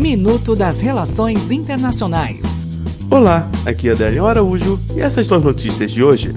Minuto das Relações Internacionais. Olá, aqui é Adélio Araújo e essas são as notícias de hoje.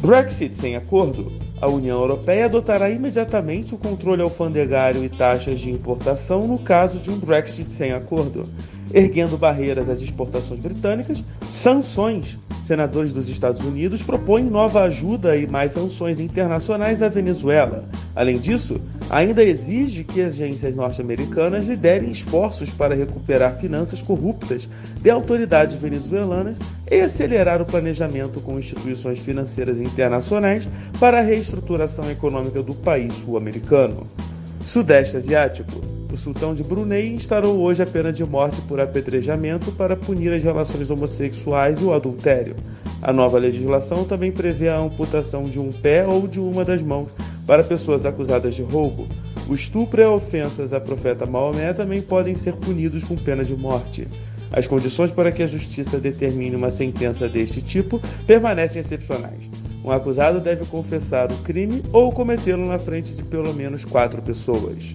Brexit sem acordo. A União Europeia adotará imediatamente o controle alfandegário e taxas de importação no caso de um Brexit sem acordo, erguendo barreiras às exportações britânicas, sanções senadores dos Estados Unidos propõem nova ajuda e mais sanções internacionais à Venezuela. Além disso, ainda exige que agências norte-americanas liderem esforços para recuperar finanças corruptas de autoridades venezuelanas e acelerar o planejamento com instituições financeiras internacionais para a reestruturação econômica do país sul-americano. Sudeste Asiático o sultão de Brunei instaurou hoje a pena de morte por apedrejamento para punir as relações homossexuais e o adultério. A nova legislação também prevê a amputação de um pé ou de uma das mãos para pessoas acusadas de roubo. O estupro e ofensas a profeta Maomé também podem ser punidos com pena de morte. As condições para que a justiça determine uma sentença deste tipo permanecem excepcionais. Um acusado deve confessar o crime ou cometê-lo na frente de pelo menos quatro pessoas.